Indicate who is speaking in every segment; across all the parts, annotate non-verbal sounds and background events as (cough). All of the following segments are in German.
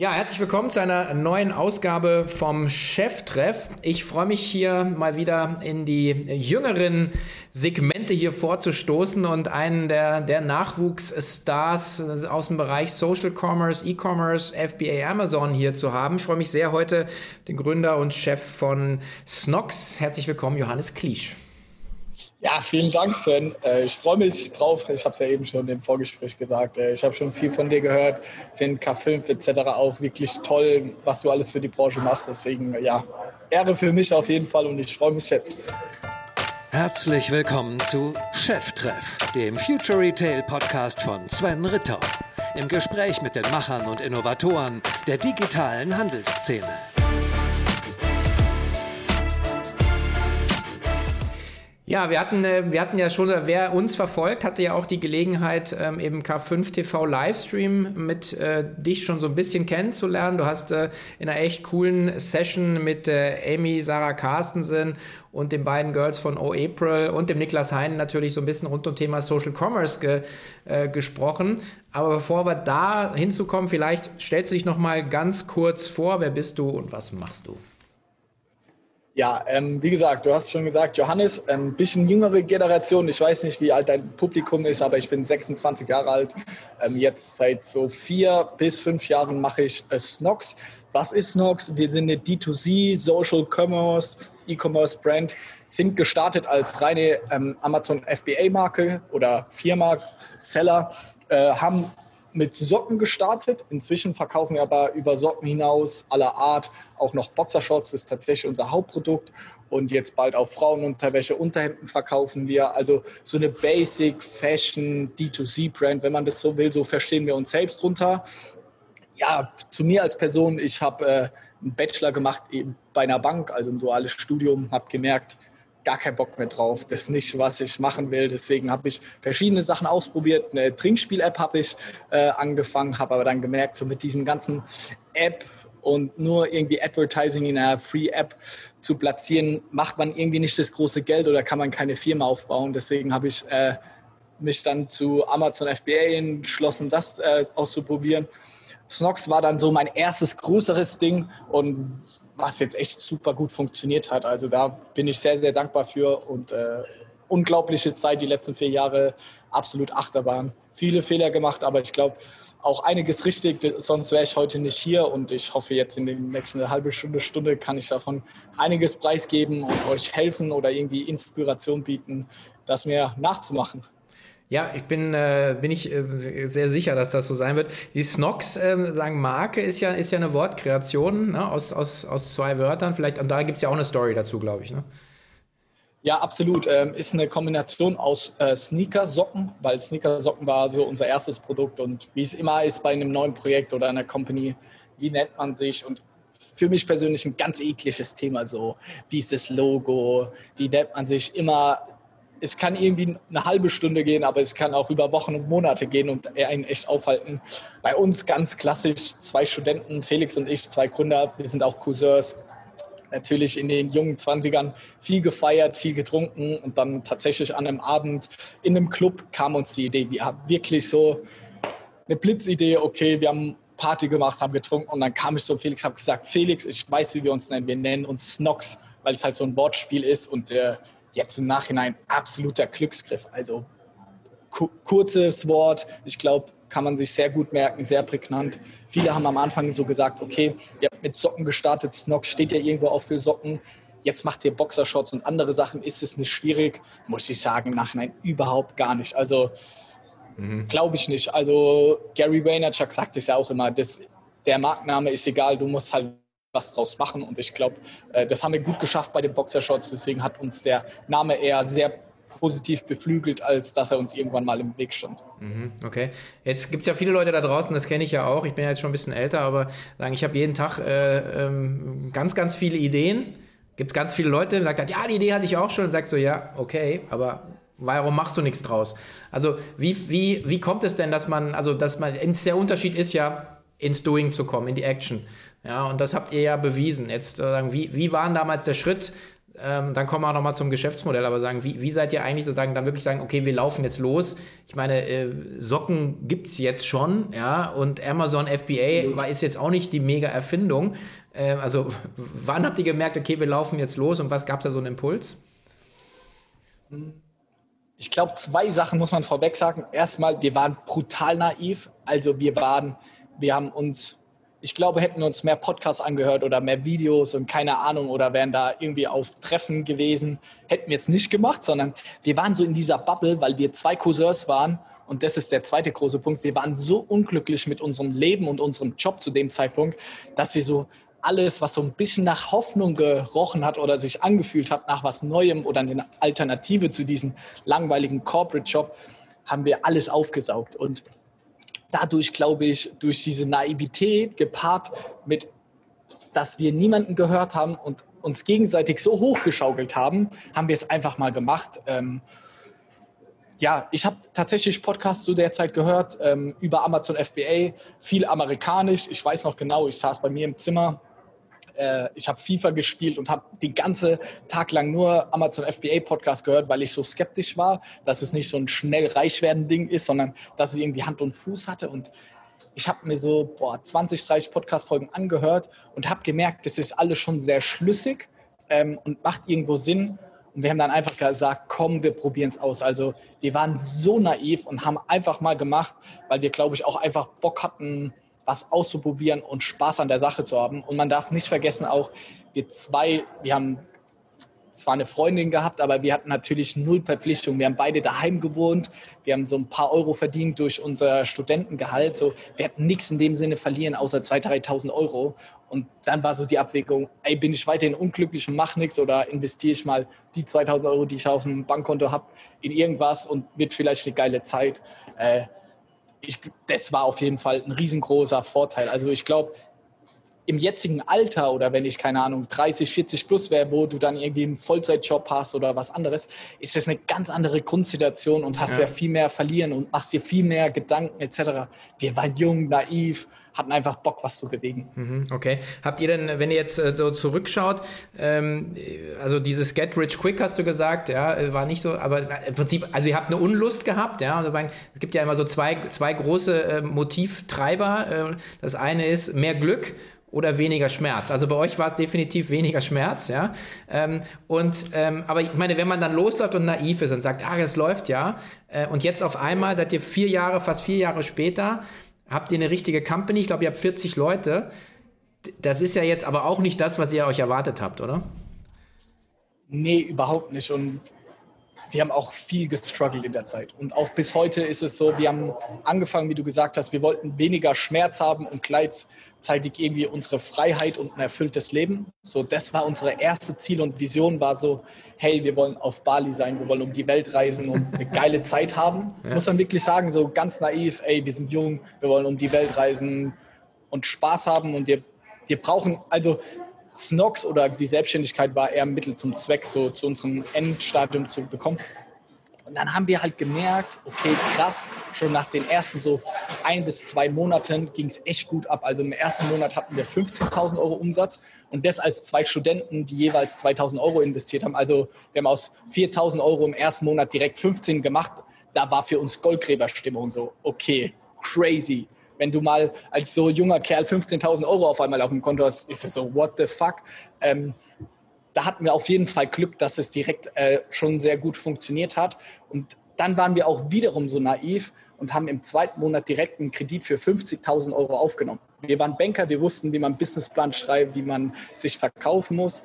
Speaker 1: Ja, herzlich willkommen zu einer neuen Ausgabe vom Cheftreff. Ich freue mich hier mal wieder in die jüngeren Segmente hier vorzustoßen und einen der, der Nachwuchsstars aus dem Bereich Social Commerce, E-Commerce, FBA, Amazon hier zu haben. Ich freue mich sehr heute den Gründer und Chef von Snox. Herzlich willkommen, Johannes Kliesch.
Speaker 2: Ja, vielen Dank, Sven. Äh, ich freue mich drauf. Ich habe es ja eben schon im Vorgespräch gesagt. Äh, ich habe schon viel von dir gehört. Finde K5 etc. auch wirklich toll, was du alles für die Branche machst. Deswegen, ja, Ehre für mich auf jeden Fall und ich freue mich jetzt.
Speaker 3: Herzlich willkommen zu Cheftreff, dem Future Retail Podcast von Sven Ritter. Im Gespräch mit den Machern und Innovatoren der digitalen Handelsszene.
Speaker 1: Ja, wir hatten, äh, wir hatten ja schon, wer uns verfolgt, hatte ja auch die Gelegenheit, ähm, im K5 TV Livestream mit äh, dich schon so ein bisschen kennenzulernen. Du hast äh, in einer echt coolen Session mit Amy, Sarah Carstensen und den beiden Girls von O April und dem Niklas Hein natürlich so ein bisschen rund um Thema Social Commerce ge, äh, gesprochen. Aber bevor wir da hinzukommen, vielleicht stellst du dich noch mal ganz kurz vor, wer bist du und was machst du?
Speaker 2: Ja, ähm, wie gesagt, du hast schon gesagt, Johannes, ein ähm, bisschen jüngere Generation. Ich weiß nicht, wie alt dein Publikum ist, aber ich bin 26 Jahre alt. Ähm, jetzt seit so vier bis fünf Jahren mache ich äh, Snox. Was ist Snox? Wir sind eine D2C, Social Commerce, E-Commerce Brand, sind gestartet als reine ähm, Amazon FBA-Marke oder Firma, Seller, äh, haben mit Socken gestartet. Inzwischen verkaufen wir aber über Socken hinaus aller Art auch noch Boxershorts, das ist tatsächlich unser Hauptprodukt. Und jetzt bald auch Frauenunterwäsche, Unterhemden verkaufen wir. Also so eine Basic Fashion D2C-Brand, wenn man das so will, so verstehen wir uns selbst drunter. Ja, zu mir als Person, ich habe äh, einen Bachelor gemacht bei einer Bank, also ein duales Studium, habe gemerkt, gar keinen Bock mehr drauf. Das ist nicht, was ich machen will. Deswegen habe ich verschiedene Sachen ausprobiert. Eine Trinkspiel-App habe ich äh, angefangen, habe aber dann gemerkt, so mit diesem ganzen App und nur irgendwie Advertising in einer Free-App zu platzieren, macht man irgendwie nicht das große Geld oder kann man keine Firma aufbauen. Deswegen habe ich äh, mich dann zu Amazon FBA entschlossen, das äh, auszuprobieren. Snox war dann so mein erstes größeres Ding und was jetzt echt super gut funktioniert hat. Also da bin ich sehr, sehr dankbar für und äh, unglaubliche Zeit, die letzten vier Jahre, absolut Achterbahn. Viele Fehler gemacht, aber ich glaube auch einiges richtig, sonst wäre ich heute nicht hier und ich hoffe jetzt in den nächsten halbe Stunde, Stunde kann ich davon einiges preisgeben und euch helfen oder irgendwie Inspiration bieten, das mir nachzumachen.
Speaker 1: Ja, ich bin, äh, bin ich äh, sehr sicher, dass das so sein wird. Die Snox, äh, sagen Marke, ist ja, ist ja eine Wortkreation ne? aus, aus, aus zwei Wörtern. Vielleicht, und da gibt es ja auch eine Story dazu, glaube ich. Ne?
Speaker 2: Ja, absolut. Ähm, ist eine Kombination aus äh, Sneaker-Socken, weil Sneaker-Socken war so unser erstes Produkt. Und wie es immer ist bei einem neuen Projekt oder einer Company, wie nennt man sich? Und für mich persönlich ein ganz ekliges Thema so. Wie ist das Logo? Wie nennt man sich? Immer es kann irgendwie eine halbe Stunde gehen, aber es kann auch über Wochen und Monate gehen und einen echt aufhalten. Bei uns ganz klassisch zwei Studenten, Felix und ich, zwei Gründer, wir sind auch Cousins. Natürlich in den jungen 20ern viel gefeiert, viel getrunken und dann tatsächlich an einem Abend in einem Club kam uns die Idee. Wir haben wirklich so eine Blitzidee, okay, wir haben Party gemacht, haben getrunken und dann kam ich so Felix, habe gesagt, Felix, ich weiß, wie wir uns nennen. Wir nennen uns Snox, weil es halt so ein Wortspiel ist und äh, jetzt im Nachhinein absoluter Glücksgriff. Also kurzes Wort, ich glaube, kann man sich sehr gut merken, sehr prägnant. Viele haben am Anfang so gesagt, okay, ihr habt mit Socken gestartet, Snock steht ja irgendwo auch für Socken. Jetzt macht ihr Boxershorts und andere Sachen. Ist es nicht schwierig? Muss ich sagen, im Nachhinein überhaupt gar nicht. Also mhm. glaube ich nicht. Also Gary Vaynerchuk sagt es ja auch immer, das, der Markenname ist egal, du musst halt was draus machen. Und ich glaube, äh, das haben wir gut geschafft bei den Boxershots. Deswegen hat uns der Name eher sehr positiv beflügelt, als dass er uns irgendwann mal im Weg stand.
Speaker 1: Mhm, okay. Jetzt gibt es ja viele Leute da draußen, das kenne ich ja auch. Ich bin ja jetzt schon ein bisschen älter, aber sagen, ich habe jeden Tag äh, ähm, ganz, ganz viele Ideen. Gibt es ganz viele Leute, die sagen, ja, die Idee hatte ich auch schon. Und sagst du, ja, okay, aber warum machst du nichts draus? Also wie, wie, wie kommt es denn, dass man, also dass man, der Unterschied ist ja, ins Doing zu kommen, in die Action. Ja, und das habt ihr ja bewiesen. Jetzt, äh, wie, wie war damals der Schritt? Ähm, dann kommen wir auch nochmal zum Geschäftsmodell, aber sagen, wie, wie seid ihr eigentlich sozusagen dann wirklich sagen, okay, wir laufen jetzt los? Ich meine, äh, Socken gibt es jetzt schon, ja, und Amazon FBA war, ist jetzt auch nicht die mega Erfindung. Äh, also, (laughs) wann habt ihr gemerkt, okay, wir laufen jetzt los und was gab es da so einen Impuls?
Speaker 2: Ich glaube, zwei Sachen muss man vorweg sagen. Erstmal, wir waren brutal naiv. Also wir waren, wir haben uns ich glaube, hätten wir uns mehr Podcasts angehört oder mehr Videos und keine Ahnung oder wären da irgendwie auf Treffen gewesen, hätten wir es nicht gemacht, sondern wir waren so in dieser Bubble, weil wir zwei Cousins waren und das ist der zweite große Punkt. Wir waren so unglücklich mit unserem Leben und unserem Job zu dem Zeitpunkt, dass wir so alles, was so ein bisschen nach Hoffnung gerochen hat oder sich angefühlt hat, nach was Neuem oder eine Alternative zu diesem langweiligen Corporate-Job, haben wir alles aufgesaugt. Und dadurch, glaube ich, durch diese Naivität gepaart mit, dass wir niemanden gehört haben und uns gegenseitig so hochgeschaukelt haben, haben wir es einfach mal gemacht. Ähm, ja, ich habe tatsächlich Podcasts zu der Zeit gehört ähm, über Amazon FBA, viel amerikanisch. Ich weiß noch genau, ich saß bei mir im Zimmer äh, ich habe FIFA gespielt und habe den ganzen Tag lang nur Amazon FBA Podcast gehört, weil ich so skeptisch war, dass es nicht so ein schnell reich werden Ding ist, sondern dass es irgendwie Hand und Fuß hatte und ich habe mir so boah, 20, 30 Podcast-Folgen angehört und habe gemerkt, das ist alles schon sehr schlüssig ähm, und macht irgendwo Sinn. Und wir haben dann einfach gesagt, komm, wir probieren es aus. Also wir waren so naiv und haben einfach mal gemacht, weil wir, glaube ich, auch einfach Bock hatten, was auszuprobieren und Spaß an der Sache zu haben. Und man darf nicht vergessen, auch wir zwei, wir haben zwar eine Freundin gehabt, aber wir hatten natürlich null Verpflichtung. Wir haben beide daheim gewohnt. Wir haben so ein paar Euro verdient durch unser Studentengehalt. So, wir hatten nichts in dem Sinne verlieren, außer 2.000, 3.000 Euro. Und dann war so die Abwägung, ey, bin ich weiterhin unglücklich und mache nichts oder investiere ich mal die 2.000 Euro, die ich auf dem Bankkonto habe, in irgendwas und wird vielleicht eine geile Zeit. Äh, ich, das war auf jeden Fall ein riesengroßer Vorteil. Also ich glaube, im jetzigen Alter oder wenn ich, keine Ahnung, 30, 40 plus wäre, wo du dann irgendwie einen Vollzeitjob hast oder was anderes, ist das eine ganz andere Grundsituation und hast ja, ja viel mehr verlieren und machst dir viel mehr Gedanken etc. Wir waren jung, naiv hatten einfach Bock, was zu bewegen.
Speaker 1: Mhm, okay. Habt ihr denn, wenn ihr jetzt äh, so zurückschaut, ähm, also dieses Get Rich Quick hast du gesagt, ja, äh, war nicht so, aber im Prinzip, also ihr habt eine Unlust gehabt, ja, also es gibt ja immer so zwei, zwei große äh, Motivtreiber. Äh, das eine ist mehr Glück oder weniger Schmerz. Also bei euch war es definitiv weniger Schmerz, ja. Ähm, und ähm, aber ich meine, wenn man dann losläuft und naiv ist und sagt, ah, es läuft ja, äh, und jetzt auf einmal seid ihr vier Jahre, fast vier Jahre später, habt ihr eine richtige Company. Ich glaube, ihr habt 40 Leute. Das ist ja jetzt aber auch nicht das, was ihr euch erwartet habt, oder?
Speaker 2: Nee, überhaupt nicht. Und wir haben auch viel gestruggelt in der Zeit. Und auch bis heute ist es so, wir haben angefangen, wie du gesagt hast, wir wollten weniger Schmerz haben und gleichzeitig irgendwie unsere Freiheit und ein erfülltes Leben. So, das war unsere erste Ziel und Vision war so, hey, wir wollen auf Bali sein, wir wollen um die Welt reisen und eine (laughs) geile Zeit haben. Ja. Muss man wirklich sagen, so ganz naiv, ey, wir sind jung, wir wollen um die Welt reisen und Spaß haben und wir, wir brauchen, also Snox oder die Selbstständigkeit war eher ein Mittel zum Zweck, so zu unserem Endstadium zu bekommen. Und dann haben wir halt gemerkt, okay, krass, schon nach den ersten so ein bis zwei Monaten ging es echt gut ab. Also im ersten Monat hatten wir 15.000 Euro Umsatz und das als zwei Studenten, die jeweils 2.000 Euro investiert haben. Also wir haben aus 4.000 Euro im ersten Monat direkt 15 gemacht. Da war für uns Goldgräberstimmung so, okay, crazy wenn du mal als so junger Kerl 15.000 Euro auf einmal auf dem Konto hast, ist es so, what the fuck? Ähm, da hatten wir auf jeden Fall Glück, dass es direkt äh, schon sehr gut funktioniert hat. Und dann waren wir auch wiederum so naiv und haben im zweiten Monat direkt einen Kredit für 50.000 Euro aufgenommen. Wir waren Banker, wir wussten, wie man einen Businessplan schreibt, wie man sich verkaufen muss.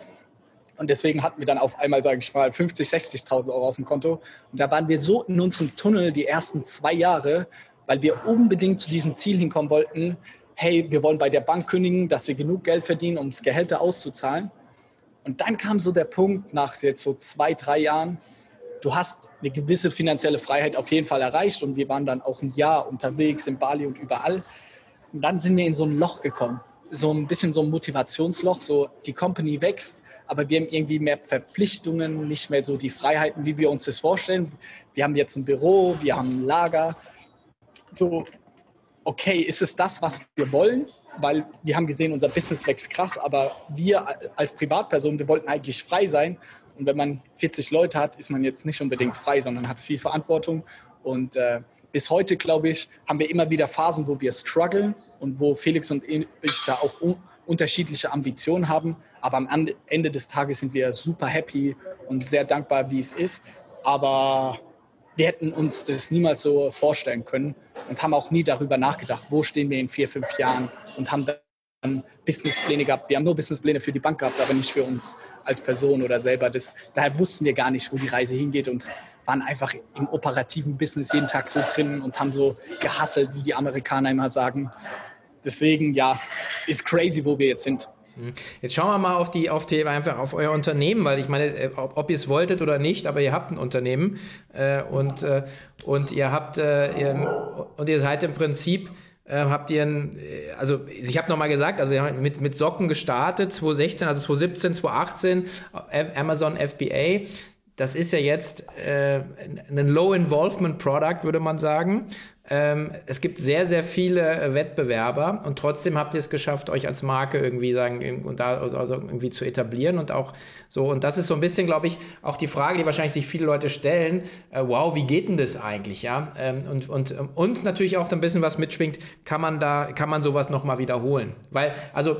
Speaker 2: Und deswegen hatten wir dann auf einmal, sage ich mal, 50.000, 60.000 Euro auf dem Konto. Und da waren wir so in unserem Tunnel die ersten zwei Jahre, weil wir unbedingt zu diesem Ziel hinkommen wollten, hey, wir wollen bei der Bank kündigen, dass wir genug Geld verdienen, um das Gehälter auszuzahlen. Und dann kam so der Punkt nach jetzt so zwei, drei Jahren, du hast eine gewisse finanzielle Freiheit auf jeden Fall erreicht und wir waren dann auch ein Jahr unterwegs in Bali und überall. Und dann sind wir in so ein Loch gekommen, so ein bisschen so ein Motivationsloch, so die Company wächst, aber wir haben irgendwie mehr Verpflichtungen, nicht mehr so die Freiheiten, wie wir uns das vorstellen. Wir haben jetzt ein Büro, wir haben ein Lager so, okay, ist es das, was wir wollen? Weil wir haben gesehen, unser Business wächst krass, aber wir als Privatperson, wir wollten eigentlich frei sein Und wenn man 40 Leute hat, ist man jetzt nicht unbedingt frei, sondern hat viel Verantwortung. Und äh, bis heute, glaube ich, haben wir immer wieder Phasen, wo wir strugglen und wo Felix und ich da auch un unterschiedliche Ambitionen haben. Aber am Ende des Tages sind wir super happy und sehr dankbar, wie es ist. Aber wir hätten uns das niemals so vorstellen können und haben auch nie darüber nachgedacht, wo stehen wir in vier, fünf Jahren und haben dann Businesspläne gehabt. Wir haben nur Businesspläne für die Bank gehabt, aber nicht für uns als Person oder selber. Das, daher wussten wir gar nicht, wo die Reise hingeht und waren einfach im operativen Business jeden Tag so drin und haben so gehasselt, wie die Amerikaner immer sagen. Deswegen, ja, ist crazy, wo wir jetzt sind.
Speaker 1: Mhm. Jetzt schauen wir mal auf die, auf die, einfach auf euer Unternehmen, weil ich meine, äh, ob, ob ihr es wolltet oder nicht, aber ihr habt ein Unternehmen äh, und, äh, und ihr habt äh, ihr, und ihr seid im Prinzip äh, habt ihr ein, äh, also ich habe nochmal gesagt, also mit, mit Socken gestartet, 2016, also 2017, 2018, Amazon FBA. Das ist ja jetzt äh, ein Low-Involvement-Product, würde man sagen. Ähm, es gibt sehr, sehr viele äh, Wettbewerber und trotzdem habt ihr es geschafft, euch als Marke irgendwie sagen und da also irgendwie zu etablieren und auch so. Und das ist so ein bisschen, glaube ich, auch die Frage, die wahrscheinlich sich viele Leute stellen: äh, Wow, wie geht denn das eigentlich? Ja, ähm, und, und, und natürlich auch ein bisschen was mitschwingt, kann man da, kann man sowas nochmal wiederholen? Weil, also,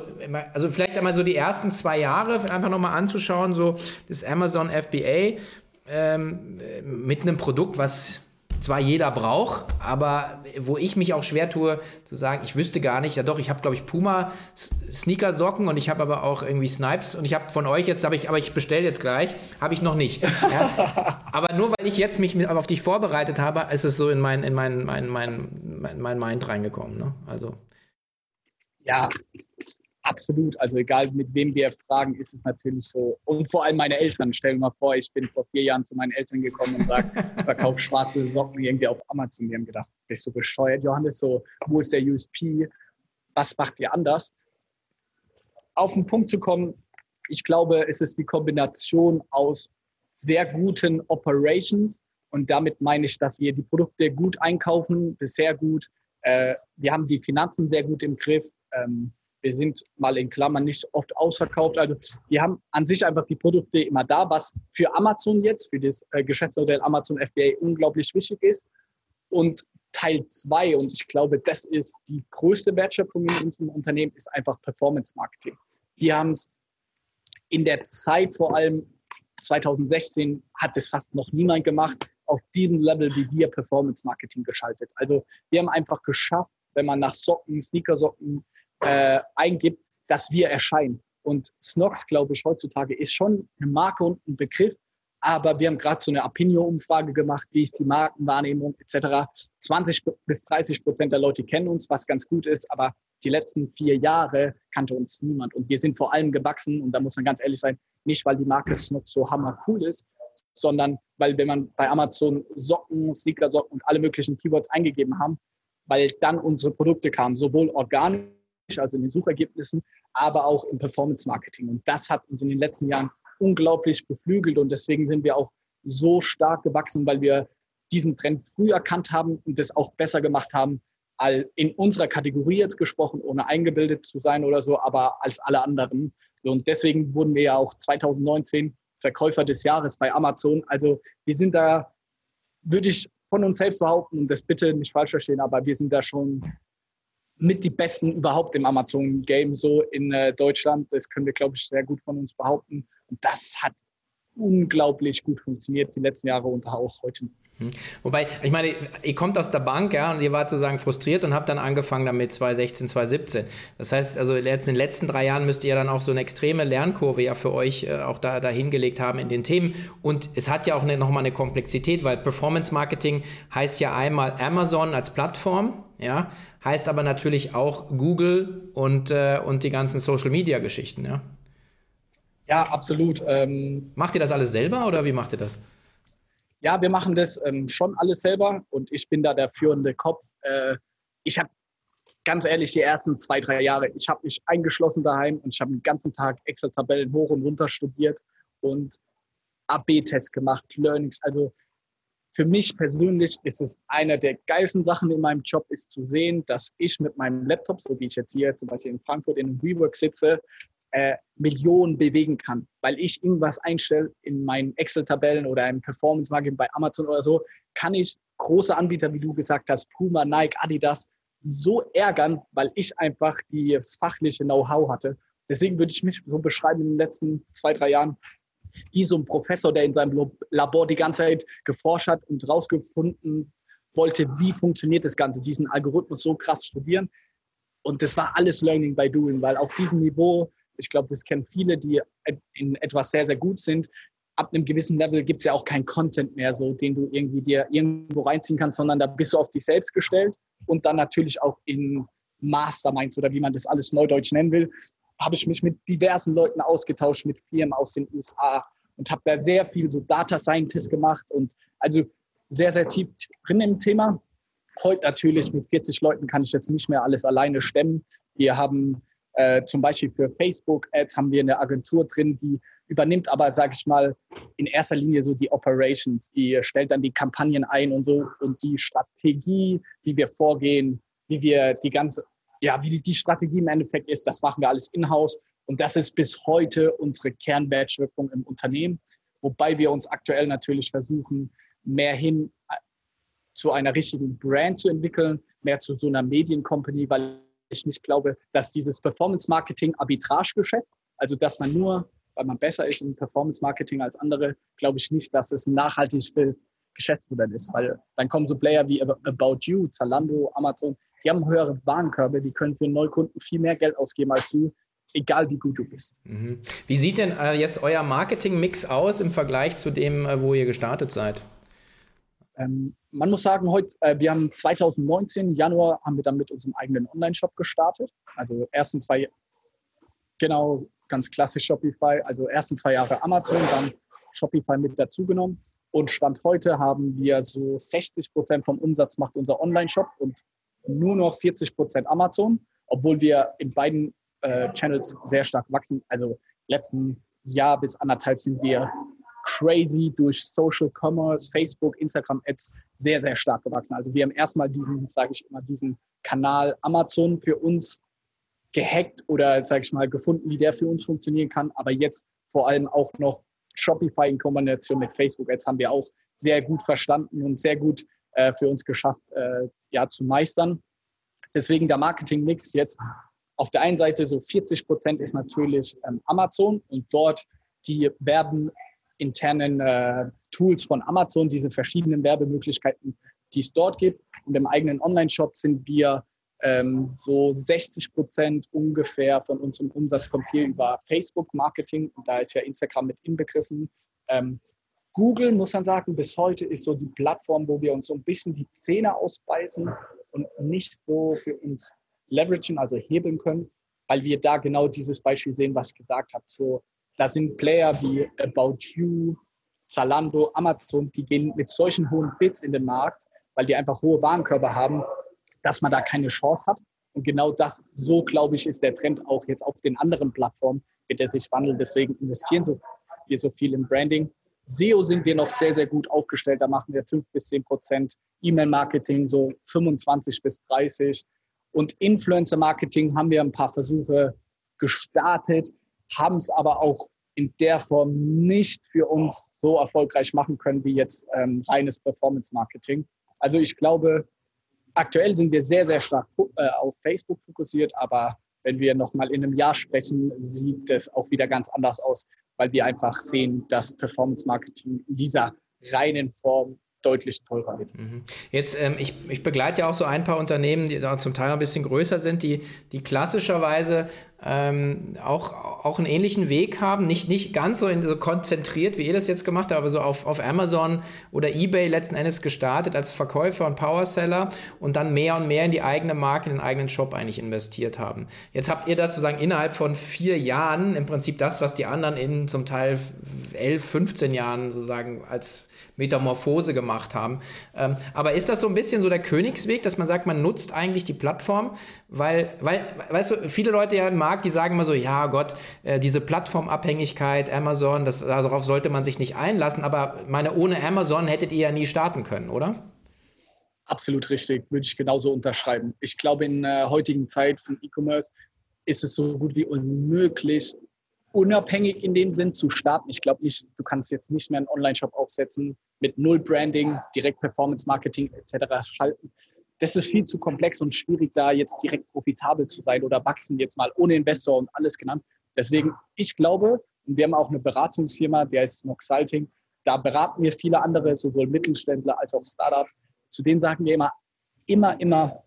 Speaker 1: also vielleicht einmal so die ersten zwei Jahre einfach nochmal anzuschauen, so das Amazon FBA ähm, mit einem Produkt, was zwar jeder braucht, aber wo ich mich auch schwer tue, zu sagen, ich wüsste gar nicht, ja doch, ich habe, glaube ich, Puma Sneaker-Socken und ich habe aber auch irgendwie Snipes und ich habe von euch jetzt, habe ich, aber ich bestelle jetzt gleich, habe ich noch nicht. Ja? (laughs) aber nur weil ich jetzt mich auf dich vorbereitet habe, ist es so in mein, in mein, mein, mein, mein, mein Mind reingekommen. Ne? Also.
Speaker 2: Ja, Absolut. Also egal mit wem wir fragen, ist es natürlich so. Und vor allem meine Eltern. Stell dir mal vor, ich bin vor vier Jahren zu meinen Eltern gekommen und sage, ich (laughs) verkaufe schwarze Socken irgendwie auf Amazon. Die haben gedacht, bist du bescheuert, Johannes? So, wo ist der USP? Was macht ihr anders? Auf den Punkt zu kommen, ich glaube, es ist die Kombination aus sehr guten Operations. Und damit meine ich, dass wir die Produkte gut einkaufen, bisher gut. Äh, wir haben die Finanzen sehr gut im Griff. Wir sind mal in Klammern nicht oft ausverkauft. Also wir haben an sich einfach die Produkte immer da, was für Amazon jetzt, für das äh, Geschäftsmodell Amazon FBA unglaublich wichtig ist. Und Teil zwei, und ich glaube, das ist die größte Wertschöpfung in unserem Unternehmen, ist einfach Performance Marketing. Wir haben es in der Zeit, vor allem 2016, hat es fast noch niemand gemacht, auf diesem Level wie wir Performance Marketing geschaltet. Also wir haben einfach geschafft, wenn man nach Socken, Sneakersocken, äh, eingibt, dass wir erscheinen. Und Snox, glaube ich, heutzutage ist schon eine Marke und ein Begriff, aber wir haben gerade so eine Opinion-Umfrage gemacht, wie ist die Markenwahrnehmung etc. 20 bis 30 Prozent der Leute kennen uns, was ganz gut ist, aber die letzten vier Jahre kannte uns niemand. Und wir sind vor allem gewachsen, und da muss man ganz ehrlich sein, nicht weil die Marke Snox so hammer cool ist, sondern weil wenn man bei Amazon Socken, Sneaker-Socken und alle möglichen Keywords eingegeben haben, weil dann unsere Produkte kamen, sowohl organisch also in den Suchergebnissen, aber auch im Performance-Marketing. Und das hat uns in den letzten Jahren unglaublich beflügelt und deswegen sind wir auch so stark gewachsen, weil wir diesen Trend früh erkannt haben und das auch besser gemacht haben, all in unserer Kategorie jetzt gesprochen, ohne eingebildet zu sein oder so, aber als alle anderen. Und deswegen wurden wir ja auch 2019 Verkäufer des Jahres bei Amazon. Also wir sind da, würde ich von uns selbst behaupten, und das bitte nicht falsch verstehen, aber wir sind da schon mit die Besten überhaupt im Amazon-Game so in äh, Deutschland. Das können wir, glaube ich, sehr gut von uns behaupten. Und das hat unglaublich gut funktioniert die letzten Jahre und auch heute.
Speaker 1: Hm. Wobei, ich meine, ihr kommt aus der Bank, ja, und ihr wart sozusagen frustriert und habt dann angefangen damit 2016, 2017. Das heißt, also in den letzten drei Jahren müsst ihr dann auch so eine extreme Lernkurve ja für euch äh, auch da, da hingelegt haben in den Themen. Und es hat ja auch eine, nochmal eine Komplexität, weil Performance Marketing heißt ja einmal Amazon als Plattform, ja, heißt aber natürlich auch Google und, äh, und die ganzen Social Media Geschichten, ja.
Speaker 2: Ja, absolut. Ähm,
Speaker 1: macht ihr das alles selber oder wie macht ihr das?
Speaker 2: Ja, wir machen das ähm, schon alles selber und ich bin da der führende Kopf. Äh, ich habe ganz ehrlich die ersten zwei, drei Jahre, ich habe mich eingeschlossen daheim und ich habe den ganzen Tag Excel-Tabellen hoch und runter studiert und AB-Tests gemacht, Learnings. Also für mich persönlich ist es eine der geilsten Sachen in meinem Job, ist zu sehen, dass ich mit meinem Laptop, so wie ich jetzt hier zum Beispiel in Frankfurt in einem WeWork sitze, äh, Millionen bewegen kann, weil ich irgendwas einstelle in meinen Excel-Tabellen oder im Performance-Marketing bei Amazon oder so, kann ich große Anbieter, wie du gesagt hast, Puma, Nike, Adidas, so ärgern, weil ich einfach das fachliche Know-how hatte. Deswegen würde ich mich so beschreiben in den letzten zwei, drei Jahren, wie so ein Professor, der in seinem Labor die ganze Zeit geforscht hat und rausgefunden wollte, wie funktioniert das Ganze, diesen Algorithmus so krass studieren. Und das war alles Learning by Doing, weil auf diesem Niveau ich glaube, das kennen viele, die in etwas sehr, sehr gut sind. Ab einem gewissen Level gibt es ja auch keinen Content mehr, so den du irgendwie dir irgendwo reinziehen kannst, sondern da bist du auf dich selbst gestellt und dann natürlich auch in Masterminds oder wie man das alles neudeutsch nennen will, habe ich mich mit diversen Leuten ausgetauscht, mit Firmen aus den USA und habe da sehr viel so Data Scientist gemacht und also sehr, sehr tief drin im Thema. Heute natürlich mit 40 Leuten kann ich jetzt nicht mehr alles alleine stemmen. Wir haben äh, zum Beispiel für Facebook-Ads haben wir eine Agentur drin, die übernimmt aber, sage ich mal, in erster Linie so die Operations. Die stellt dann die Kampagnen ein und so und die Strategie, wie wir vorgehen, wie wir die ganze, ja, wie die, Strategie im Endeffekt ist, das machen wir alles in-house. Und das ist bis heute unsere Kernwertschöpfung im Unternehmen, wobei wir uns aktuell natürlich versuchen, mehr hin äh, zu einer richtigen Brand zu entwickeln, mehr zu so einer Mediencompany, weil ich nicht glaube, dass dieses Performance-Marketing-Arbitrage-Geschäft, also dass man nur, weil man besser ist im Performance-Marketing als andere, glaube ich nicht, dass es ein nachhaltiges Geschäftsmodell ist, weil dann kommen so Player wie About You, Zalando, Amazon, die haben höhere Warenkörbe, die können für Neukunden viel mehr Geld ausgeben als du, egal wie gut du bist.
Speaker 1: Mhm. Wie sieht denn äh, jetzt euer Marketing-Mix aus im Vergleich zu dem, äh, wo ihr gestartet seid?
Speaker 2: Ähm, man muss sagen, heute, äh, wir haben 2019, Januar, haben wir dann mit unserem eigenen Online-Shop gestartet. Also ersten zwei, genau, ganz klassisch Shopify, also ersten zwei Jahre Amazon, dann Shopify mit dazugenommen. Und Stand heute haben wir so 60 Prozent vom Umsatz macht unser Online-Shop und nur noch 40 Prozent Amazon, obwohl wir in beiden äh, Channels sehr stark wachsen. Also letzten Jahr bis anderthalb sind wir crazy durch Social Commerce, Facebook, Instagram Ads sehr, sehr stark gewachsen. Also wir haben erstmal diesen, sage ich immer, diesen Kanal Amazon für uns gehackt oder, sage ich mal, gefunden, wie der für uns funktionieren kann. Aber jetzt vor allem auch noch Shopify in Kombination mit Facebook Ads haben wir auch sehr gut verstanden und sehr gut äh, für uns geschafft, äh, ja, zu meistern. Deswegen der Marketing-Mix jetzt auf der einen Seite so 40 Prozent ist natürlich ähm, Amazon und dort die Werben internen äh, Tools von Amazon, diese verschiedenen Werbemöglichkeiten, die es dort gibt. Und im eigenen Online-Shop sind wir ähm, so 60 Prozent ungefähr von unserem Umsatz kommt hier über Facebook-Marketing. Und da ist ja Instagram mit inbegriffen. Ähm, Google, muss man sagen, bis heute ist so die Plattform, wo wir uns so ein bisschen die Zähne ausbeißen und nicht so für uns leveragen, also hebeln können, weil wir da genau dieses Beispiel sehen, was ich gesagt habe. So da sind Player wie About You, Zalando, Amazon, die gehen mit solchen hohen Bits in den Markt, weil die einfach hohe Warenkörper haben, dass man da keine Chance hat. Und genau das, so glaube ich, ist der Trend auch jetzt auf den anderen Plattformen, wird er sich wandeln. Deswegen investieren wir so viel im Branding. SEO sind wir noch sehr, sehr gut aufgestellt. Da machen wir 5 bis 10 Prozent. E-Mail-Marketing so 25 bis 30. Und Influencer-Marketing haben wir ein paar Versuche gestartet haben es aber auch in der Form nicht für uns so erfolgreich machen können wie jetzt ähm, reines Performance-Marketing. Also ich glaube, aktuell sind wir sehr, sehr stark äh, auf Facebook fokussiert, aber wenn wir nochmal in einem Jahr sprechen, sieht es auch wieder ganz anders aus, weil wir einfach sehen, dass Performance-Marketing in dieser reinen Form deutlich teurer wird. Mhm.
Speaker 1: Jetzt, ähm, ich, ich begleite ja auch so ein paar Unternehmen, die da zum Teil noch ein bisschen größer sind, die, die klassischerweise ähm, auch, auch einen ähnlichen Weg haben, nicht, nicht ganz so, in, so konzentriert, wie ihr das jetzt gemacht habt, aber so auf, auf Amazon oder Ebay letzten Endes gestartet als Verkäufer und Powerseller und dann mehr und mehr in die eigene Marke, in den eigenen Shop eigentlich investiert haben. Jetzt habt ihr das sozusagen innerhalb von vier Jahren, im Prinzip das, was die anderen in zum Teil elf, 15 Jahren sozusagen als Metamorphose gemacht haben. Ähm, aber ist das so ein bisschen so der Königsweg, dass man sagt, man nutzt eigentlich die Plattform, weil, weil, weißt du, viele Leute ja im Markt, die sagen immer so, ja Gott, äh, diese Plattformabhängigkeit, Amazon, das, darauf sollte man sich nicht einlassen, aber meine, ohne Amazon hättet ihr ja nie starten können, oder?
Speaker 2: Absolut richtig, würde ich genauso unterschreiben. Ich glaube, in der heutigen Zeit von E-Commerce ist es so gut wie unmöglich, unabhängig in dem Sinn zu starten. Ich glaube nicht, du kannst jetzt nicht mehr einen Online-Shop aufsetzen mit null Branding, direkt Performance-Marketing etc. schalten. Das ist viel zu komplex und schwierig, da jetzt direkt profitabel zu sein oder wachsen jetzt mal ohne Investor und alles genannt. Deswegen, ich glaube, und wir haben auch eine Beratungsfirma, der ist Noxalting, da beraten wir viele andere, sowohl Mittelständler als auch Startups. Zu denen sagen wir immer, immer, immer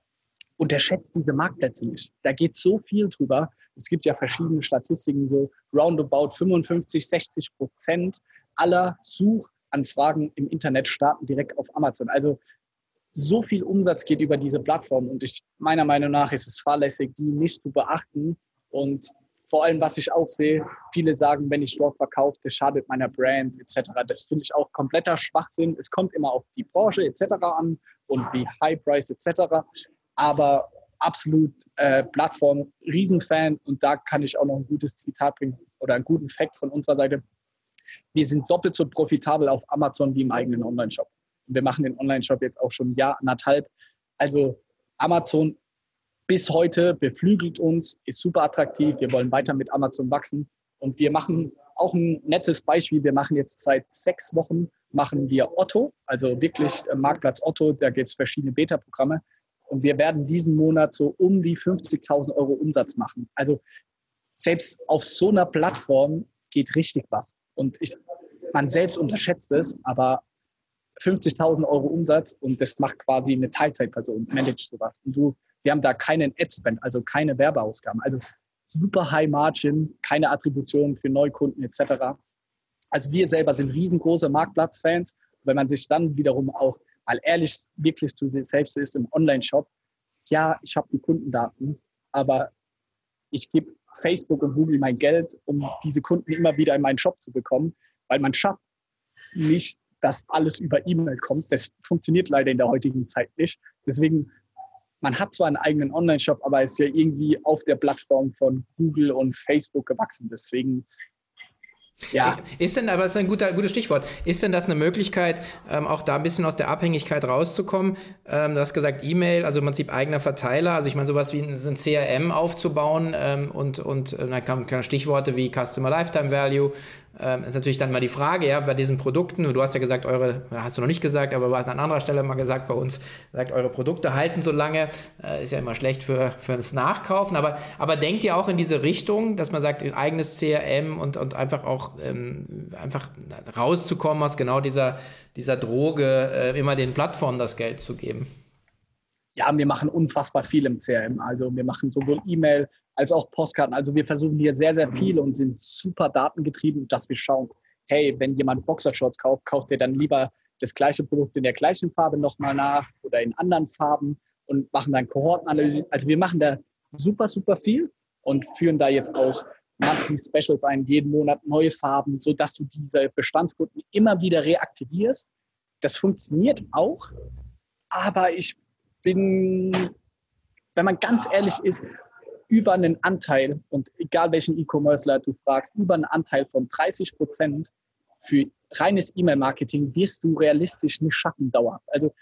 Speaker 2: unterschätzt diese Marktplätze nicht. Da geht so viel drüber. Es gibt ja verschiedene Statistiken, so roundabout 55, 60 Prozent aller Suchanfragen im Internet starten direkt auf Amazon. Also so viel Umsatz geht über diese Plattform und ich, meiner Meinung nach ist es fahrlässig, die nicht zu beachten. Und vor allem, was ich auch sehe, viele sagen, wenn ich dort verkaufe, das schadet meiner Brand etc. Das finde ich auch kompletter Schwachsinn. Es kommt immer auf die Branche etc. an und wie High Price etc aber absolut äh, Plattform, Riesenfan und da kann ich auch noch ein gutes Zitat bringen oder einen guten Fact von unserer Seite. Wir sind doppelt so profitabel auf Amazon wie im eigenen Online-Shop. Wir machen den Online-Shop jetzt auch schon ein Jahr, anderthalb. Also Amazon bis heute beflügelt uns, ist super attraktiv. Wir wollen weiter mit Amazon wachsen. Und wir machen auch ein nettes Beispiel. Wir machen jetzt seit sechs Wochen, machen wir Otto, also wirklich äh, Marktplatz Otto. Da gibt es verschiedene Beta-Programme. Und wir werden diesen Monat so um die 50.000 Euro Umsatz machen. Also selbst auf so einer Plattform geht richtig was. Und ich, man selbst unterschätzt es, aber 50.000 Euro Umsatz und das macht quasi eine Teilzeitperson, managt sowas. Und du, wir haben da keinen Ad-Spend, also keine Werbeausgaben. Also super High Margin, keine Attributionen für Neukunden etc. Also wir selber sind riesengroße Marktplatzfans. Wenn man sich dann wiederum auch mal ehrlich wirklich zu sich selbst ist im Online-Shop, ja, ich habe die Kundendaten, aber ich gebe Facebook und Google mein Geld, um diese Kunden immer wieder in meinen Shop zu bekommen, weil man schafft nicht, dass alles über E-Mail kommt. Das funktioniert leider in der heutigen Zeit nicht. Deswegen, man hat zwar einen eigenen Online-Shop, aber ist ja irgendwie auf der Plattform von Google und Facebook gewachsen. Deswegen
Speaker 1: ja. Ist denn, aber das ist ein guter, gutes Stichwort, ist denn das eine Möglichkeit, ähm, auch da ein bisschen aus der Abhängigkeit rauszukommen? Ähm, du hast gesagt, E-Mail, also im Prinzip eigener Verteiler, also ich meine, sowas wie ein, ein CRM aufzubauen ähm, und, und äh, da kamen Stichworte wie Customer Lifetime Value, ähm, ist natürlich dann mal die Frage, ja, bei diesen Produkten, du hast ja gesagt, eure, hast du noch nicht gesagt, aber du hast an anderer Stelle mal gesagt bei uns, sagt, eure Produkte halten so lange, äh, ist ja immer schlecht für, für das Nachkaufen, aber, aber denkt ihr auch in diese Richtung, dass man sagt, eigenes CRM und, und einfach auch ähm, einfach rauszukommen aus genau dieser, dieser Droge, äh, immer den Plattformen das Geld zu geben?
Speaker 2: Ja, wir machen unfassbar viel im CRM. Also wir machen sowohl E-Mail als auch Postkarten. Also wir versuchen hier sehr, sehr viel und sind super datengetrieben, dass wir schauen, hey, wenn jemand Boxershorts kauft, kauft er dann lieber das gleiche Produkt in der gleichen Farbe nochmal nach oder in anderen Farben und machen dann Kohortenanalyse. Also wir machen da super, super viel und führen da jetzt auch Monthly Specials ein, jeden Monat neue Farben, sodass du diese Bestandskunden immer wieder reaktivierst. Das funktioniert auch, aber ich bin, wenn man ganz ehrlich ist, über einen Anteil, und egal welchen E-Commercer du fragst, über einen Anteil von 30 Prozent für reines E-Mail-Marketing wirst du realistisch nicht schaffen dauerhaft. Also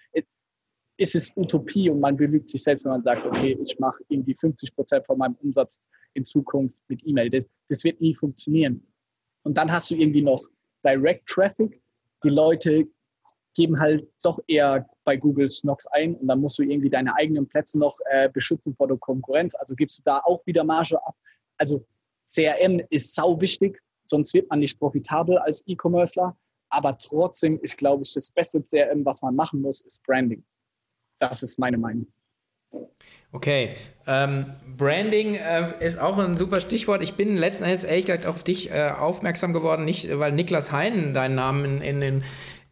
Speaker 2: es ist Utopie und man belügt sich selbst, wenn man sagt, okay, ich mache irgendwie 50 Prozent von meinem Umsatz in Zukunft mit E-Mail. Das, das wird nie funktionieren. Und dann hast du irgendwie noch Direct Traffic. Die Leute geben halt doch eher bei Google Snox ein und dann musst du irgendwie deine eigenen Plätze noch äh, beschützen vor der Konkurrenz. Also gibst du da auch wieder Marge ab. Also CRM ist sau wichtig, sonst wird man nicht profitabel als E-Commercer. Aber trotzdem ist, glaube ich, das beste CRM, was man machen muss, ist Branding. Das ist meine Meinung.
Speaker 1: Okay, ähm, Branding äh, ist auch ein super Stichwort. Ich bin letzten Endes ehrlich gesagt auf dich äh, aufmerksam geworden, nicht weil Niklas Hein deinen Namen in, in den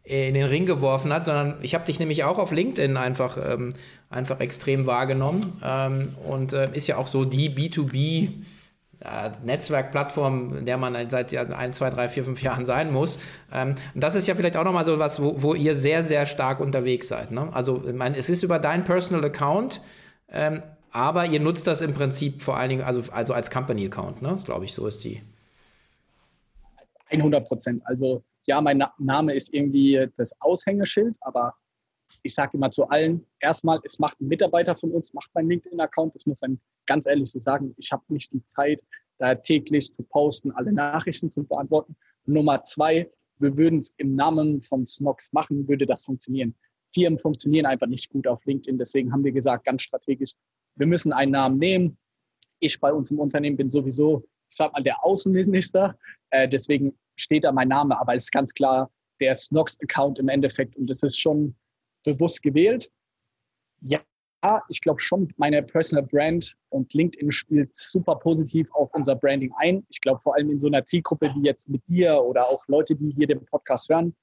Speaker 1: in den Ring geworfen hat, sondern ich habe dich nämlich auch auf LinkedIn einfach, ähm, einfach extrem wahrgenommen ähm, und äh, ist ja auch so die B2B äh, Netzwerkplattform, in der man seit ein, zwei, drei, vier, fünf Jahren sein muss. Ähm, und das ist ja vielleicht auch nochmal so was, wo, wo, ihr sehr, sehr stark unterwegs seid. Ne? Also ich meine, es ist über deinen Personal Account, ähm, aber ihr nutzt das im Prinzip vor allen Dingen also, also als Company Account, ne? Das glaube ich, so ist die.
Speaker 2: 100 Prozent. Also ja, mein Name ist irgendwie das Aushängeschild, aber ich sage immer zu allen, erstmal, es macht ein Mitarbeiter von uns, macht mein LinkedIn-Account. Das muss man ganz ehrlich so sagen. Ich habe nicht die Zeit, da täglich zu posten, alle Nachrichten zu beantworten. Nummer zwei, wir würden es im Namen von Snox machen, würde das funktionieren. Firmen funktionieren einfach nicht gut auf LinkedIn. Deswegen haben wir gesagt, ganz strategisch, wir müssen einen Namen nehmen. Ich bei uns im Unternehmen bin sowieso, ich sag mal, der Außenminister. Äh, deswegen steht da mein Name, aber es ist ganz klar der Snox-Account im Endeffekt und das ist schon bewusst gewählt. Ja, ich glaube schon, meine Personal Brand und LinkedIn spielt super positiv auf unser Branding ein. Ich glaube vor allem in so einer Zielgruppe wie jetzt mit dir oder auch Leute, die hier den Podcast hören,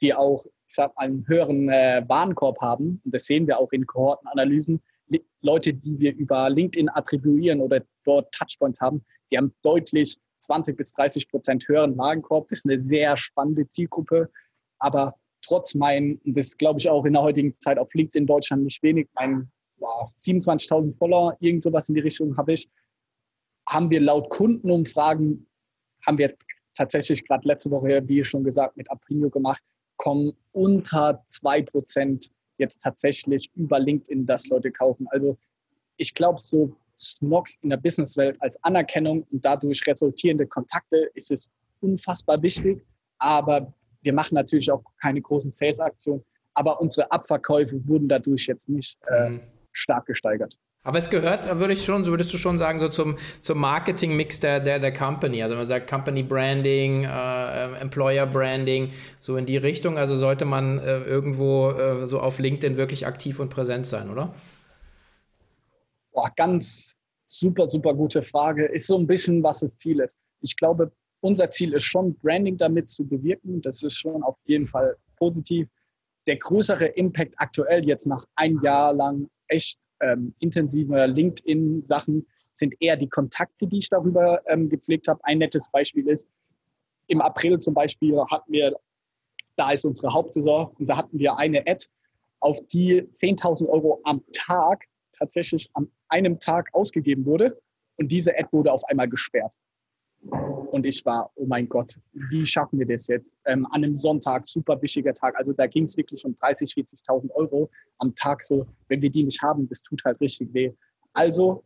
Speaker 2: die auch, ich sag einen höheren äh, Warenkorb haben. Und das sehen wir auch in Kohortenanalysen. Leute, die wir über LinkedIn attribuieren oder dort Touchpoints haben, die haben deutlich 20 bis 30 Prozent höheren Warenkorb. Das ist eine sehr spannende Zielgruppe. Aber trotz meinen, das glaube ich auch in der heutigen Zeit auf LinkedIn Deutschland nicht wenig, mein wow, 27.000 Follower, irgend sowas in die Richtung habe ich, haben wir laut Kundenumfragen, haben wir tatsächlich gerade letzte Woche, wie schon gesagt, mit Aprinio gemacht, kommen unter 2% jetzt tatsächlich über LinkedIn, dass Leute kaufen. Also ich glaube, so Snox in der Businesswelt als Anerkennung und dadurch resultierende Kontakte ist es unfassbar wichtig. Aber wir machen natürlich auch keine großen Sales-Aktionen. Aber unsere Abverkäufe wurden dadurch jetzt nicht äh, mhm stark gesteigert.
Speaker 1: Aber es gehört, würde ich schon, so würdest du schon sagen, so zum, zum Marketing-Mix der, der, der Company. Also man sagt Company Branding, äh, Employer Branding, so in die Richtung. Also sollte man äh, irgendwo äh, so auf LinkedIn wirklich aktiv und präsent sein, oder?
Speaker 2: Boah, ganz super, super gute Frage. Ist so ein bisschen, was das Ziel ist. Ich glaube, unser Ziel ist schon, Branding damit zu bewirken. Das ist schon auf jeden Fall positiv. Der größere Impact aktuell jetzt nach ein Jahr lang echt ähm, intensive LinkedIn-Sachen sind eher die Kontakte, die ich darüber ähm, gepflegt habe. Ein nettes Beispiel ist, im April zum Beispiel hatten wir, da ist unsere Hauptsaison, und da hatten wir eine Ad, auf die 10.000 Euro am Tag tatsächlich an einem Tag ausgegeben wurde. Und diese Ad wurde auf einmal gesperrt. Und ich war, oh mein Gott, wie schaffen wir das jetzt? Ähm, an einem Sonntag, super wichtiger Tag. Also da ging es wirklich um 30.000, 40.000 Euro am Tag. So, wenn wir die nicht haben, das tut halt richtig weh. Also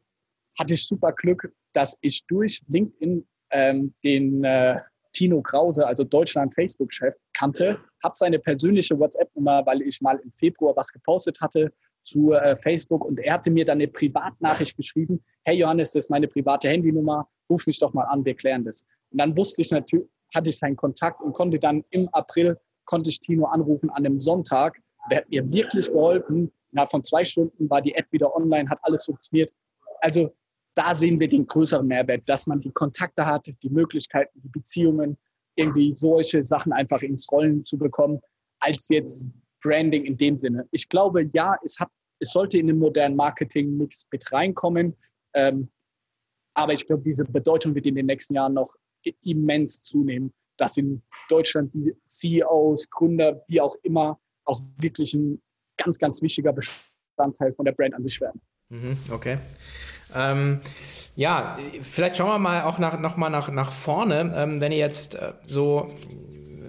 Speaker 2: hatte ich super Glück, dass ich durch LinkedIn ähm, den äh, Tino Krause, also Deutschland Facebook-Chef, kannte, habe seine persönliche WhatsApp-Nummer, weil ich mal im Februar was gepostet hatte zu äh, Facebook und er hatte mir dann eine Privatnachricht geschrieben, hey Johannes, das ist meine private Handynummer, ruf mich doch mal an, wir klären das. Und dann wusste ich natürlich, hatte ich seinen Kontakt und konnte dann im April, konnte ich Tino anrufen an einem Sonntag. Der hat mir wirklich geholfen. Innerhalb von zwei Stunden war die App wieder online, hat alles funktioniert. Also da sehen wir den größeren Mehrwert, dass man die Kontakte hat, die Möglichkeiten, die Beziehungen, irgendwie solche Sachen einfach ins Rollen zu bekommen, als jetzt Branding in dem Sinne. Ich glaube, ja, es, hat, es sollte in den modernen Marketing-Mix mit reinkommen. Ähm, aber ich glaube, diese Bedeutung wird in den nächsten Jahren noch immens zunehmen, dass in Deutschland die CEOs, Gründer, wie auch immer, auch wirklich ein ganz, ganz wichtiger Bestandteil von der Brand an sich werden.
Speaker 1: Mhm, okay. Ähm, ja, vielleicht schauen wir mal auch nach, noch mal nach, nach vorne. Ähm, wenn ihr jetzt äh, so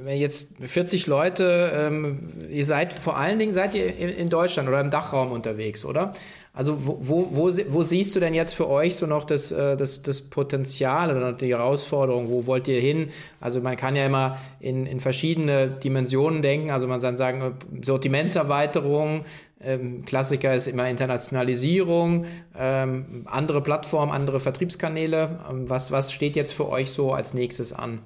Speaker 1: wenn jetzt 40 Leute, ähm, ihr seid vor allen Dingen seid ihr in, in, Deutschland oder im Dachraum unterwegs, oder? Also wo, wo, wo, wo siehst du denn jetzt für euch so noch das, äh, das, das Potenzial oder die Herausforderung? Wo wollt ihr hin? Also man kann ja immer in, in verschiedene Dimensionen denken. Also man kann sagen, äh, Sortimentserweiterung, ähm, Klassiker ist immer Internationalisierung, ähm, andere Plattformen, andere Vertriebskanäle. Ähm, was, was steht jetzt für euch so als nächstes an?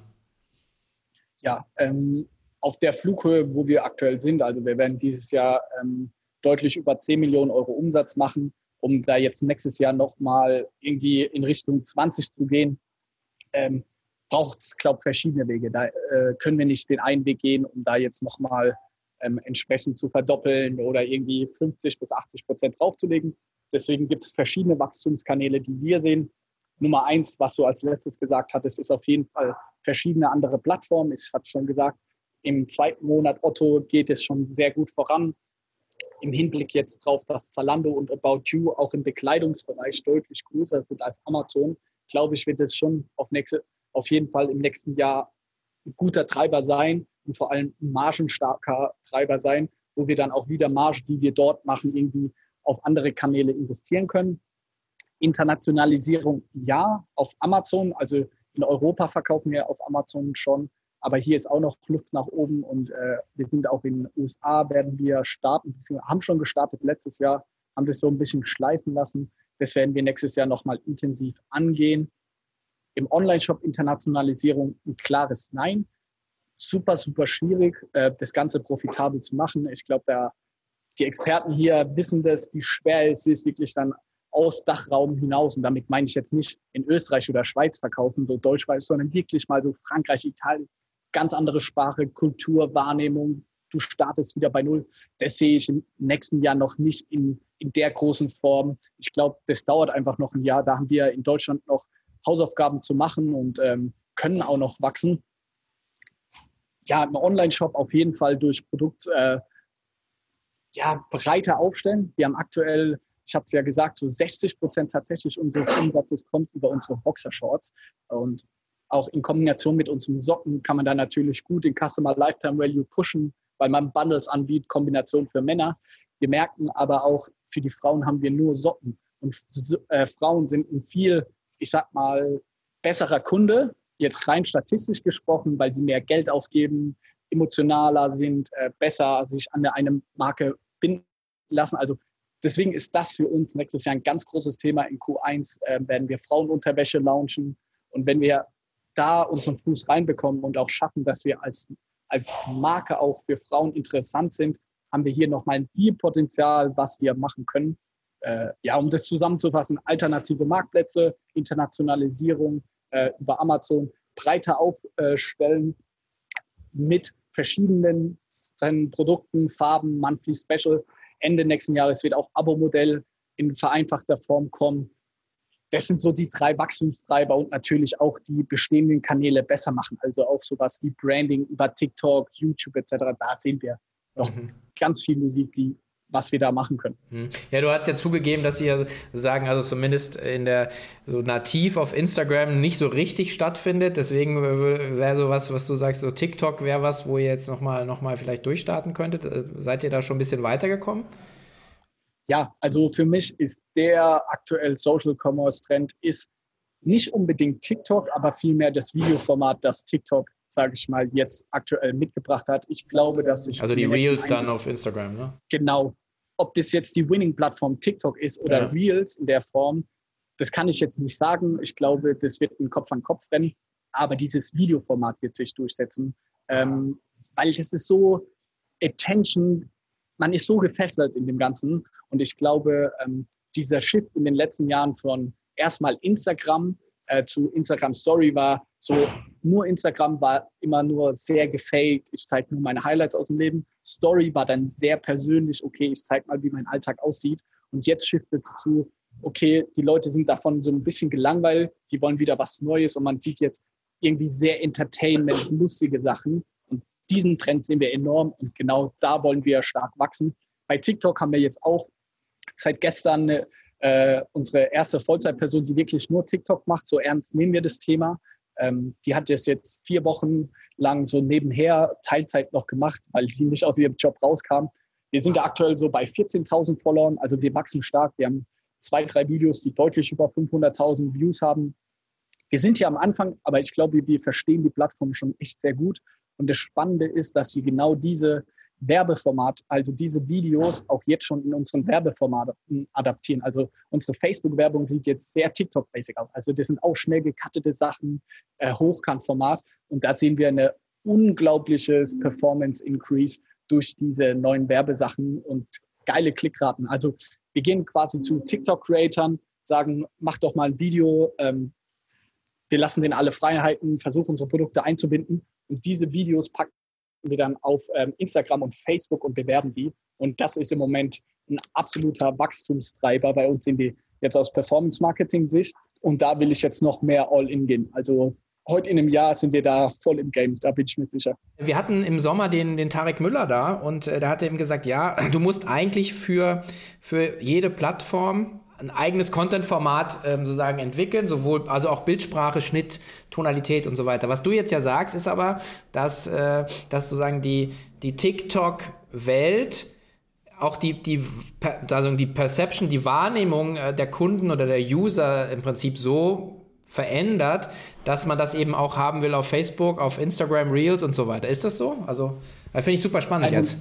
Speaker 2: Ja, ähm, auf der Flughöhe, wo wir aktuell sind, also wir werden dieses Jahr ähm, deutlich über 10 Millionen Euro Umsatz machen, um da jetzt nächstes Jahr nochmal irgendwie in Richtung 20 zu gehen, ähm, braucht es, glaube ich, verschiedene Wege. Da äh, können wir nicht den einen Weg gehen, um da jetzt nochmal ähm, entsprechend zu verdoppeln oder irgendwie 50 bis 80 Prozent draufzulegen. Deswegen gibt es verschiedene Wachstumskanäle, die wir sehen. Nummer eins, was du als letztes gesagt hattest, ist auf jeden Fall verschiedene andere Plattformen. Ich habe schon gesagt, im zweiten Monat Otto geht es schon sehr gut voran im Hinblick jetzt darauf, dass Zalando und About You auch im Bekleidungsbereich deutlich größer sind als Amazon, glaube ich, wird es schon auf, nächste, auf jeden Fall im nächsten Jahr ein guter Treiber sein und vor allem ein margenstarker Treiber sein, wo wir dann auch wieder Marge, die wir dort machen, irgendwie auf andere Kanäle investieren können. Internationalisierung ja, auf Amazon, also in Europa verkaufen wir auf Amazon schon, aber hier ist auch noch Luft nach oben und äh, wir sind auch in den USA, werden wir starten, haben schon gestartet letztes Jahr, haben das so ein bisschen schleifen lassen. Das werden wir nächstes Jahr nochmal intensiv angehen. Im Online-Shop Internationalisierung ein klares Nein. Super, super schwierig, äh, das Ganze profitabel zu machen. Ich glaube, die Experten hier wissen das, wie schwer es ist, wirklich dann aus Dachraum hinaus. Und damit meine ich jetzt nicht in Österreich oder Schweiz verkaufen, so Deutschschweiz, sondern wirklich mal so Frankreich, Italien, ganz andere Sprache, Kultur, Wahrnehmung. Du startest wieder bei Null. Das sehe ich im nächsten Jahr noch nicht in, in der großen Form. Ich glaube, das dauert einfach noch ein Jahr. Da haben wir in Deutschland noch Hausaufgaben zu machen und ähm, können auch noch wachsen. Ja, im Online-Shop auf jeden Fall durch Produkt äh, ja, breiter aufstellen. Wir haben aktuell ich habe es ja gesagt, so 60 Prozent tatsächlich unseres Umsatzes kommt über unsere Boxershorts. Und auch in Kombination mit unseren Socken kann man da natürlich gut den Customer Lifetime Value pushen, weil man Bundles anbietet, Kombination für Männer. Wir merken aber auch, für die Frauen haben wir nur Socken. Und äh, Frauen sind ein viel, ich sag mal, besserer Kunde, jetzt rein statistisch gesprochen, weil sie mehr Geld ausgeben, emotionaler sind, äh, besser sich an eine Marke binden lassen. Also deswegen ist das für uns nächstes Jahr ein ganz großes Thema. In Q1 äh, werden wir Frauenunterwäsche launchen. Und wenn wir da unseren Fuß reinbekommen und auch schaffen, dass wir als, als Marke auch für Frauen interessant sind, haben wir hier nochmal viel Potenzial, was wir machen können. Äh, ja, um das zusammenzufassen, alternative Marktplätze, Internationalisierung äh, über Amazon, breiter aufstellen mit verschiedenen Produkten, Farben, Monthly Special, Ende nächsten Jahres wird auch Abo-Modell in vereinfachter Form kommen. Das sind so die drei Wachstumstreiber und natürlich auch die bestehenden Kanäle besser machen. Also auch sowas wie Branding über TikTok, YouTube etc. Da sehen wir noch mhm. ganz viel Musik, die was wir da machen können.
Speaker 1: Mhm. Ja, du hast ja zugegeben, dass ihr sagen, also zumindest in der so nativ auf Instagram nicht so richtig stattfindet. Deswegen wäre so was, was du sagst, so TikTok wäre was, wo ihr jetzt nochmal noch mal vielleicht durchstarten könntet. Äh, seid ihr da schon ein bisschen weitergekommen?
Speaker 2: Ja, also für mich ist der aktuell Social Commerce Trend ist nicht unbedingt TikTok, aber vielmehr das Videoformat, das TikTok, sage ich mal, jetzt aktuell mitgebracht hat. Ich glaube, dass sich.
Speaker 1: Also die Reels dann auf Instagram, ne?
Speaker 2: Genau. Ob das jetzt die Winning-Plattform TikTok ist oder ja. Reels in der Form, das kann ich jetzt nicht sagen. Ich glaube, das wird ein Kopf an Kopf rennen. Aber dieses Videoformat wird sich durchsetzen. Ähm, weil es ist so Attention, man ist so gefesselt in dem Ganzen. Und ich glaube, ähm, dieser Shift in den letzten Jahren von erstmal Instagram äh, zu Instagram Story war so, nur Instagram war immer nur sehr gefaked. Ich zeige nur meine Highlights aus dem Leben. Story war dann sehr persönlich, okay, ich zeige mal, wie mein Alltag aussieht. Und jetzt shiftet es zu, okay, die Leute sind davon so ein bisschen gelangweilt, die wollen wieder was Neues und man sieht jetzt irgendwie sehr entertainment, lustige Sachen. Und diesen Trend sehen wir enorm und genau da wollen wir stark wachsen. Bei TikTok haben wir jetzt auch seit gestern eine äh, unsere erste Vollzeitperson, die wirklich nur TikTok macht. So ernst nehmen wir das Thema. Ähm, die hat das jetzt vier Wochen lang so nebenher Teilzeit noch gemacht, weil sie nicht aus ihrem Job rauskam. Wir sind da aktuell so bei 14.000 Followern, also wir wachsen stark. Wir haben zwei, drei Videos, die deutlich über 500.000 Views haben. Wir sind hier am Anfang, aber ich glaube, wir verstehen die Plattform schon echt sehr gut. Und das Spannende ist, dass wir genau diese Werbeformat, also diese Videos auch jetzt schon in unseren Werbeformaten adaptieren. Also unsere Facebook-Werbung sieht jetzt sehr TikTok-basic aus. Also das sind auch schnell gekattete Sachen, äh, Hochkantformat. Und da sehen wir eine unglaubliches Performance-Increase durch diese neuen Werbesachen und geile Klickraten. Also wir gehen quasi zu TikTok-Creatern, sagen, mach doch mal ein Video, ähm, wir lassen denen alle Freiheiten, versuchen unsere Produkte einzubinden und diese Videos packen wir dann auf ähm, Instagram und Facebook und bewerben die. Und das ist im Moment ein absoluter Wachstumstreiber. Bei uns sind die jetzt aus Performance-Marketing-Sicht. Und da will ich jetzt noch mehr All-In gehen. Also heute in einem Jahr sind wir da voll im Game, da bin ich mir sicher.
Speaker 1: Wir hatten im Sommer den, den Tarek Müller da und äh, da hat er eben gesagt, ja, du musst eigentlich für, für jede Plattform ein eigenes Content-Format ähm, sozusagen entwickeln, sowohl also auch Bildsprache, Schnitt, Tonalität und so weiter. Was du jetzt ja sagst, ist aber, dass, äh, dass sozusagen die, die TikTok-Welt auch die, die, also die Perception, die Wahrnehmung äh, der Kunden oder der User im Prinzip so verändert, dass man das eben auch haben will auf Facebook, auf Instagram, Reels und so weiter. Ist das so? Also, finde ich super spannend 100, jetzt.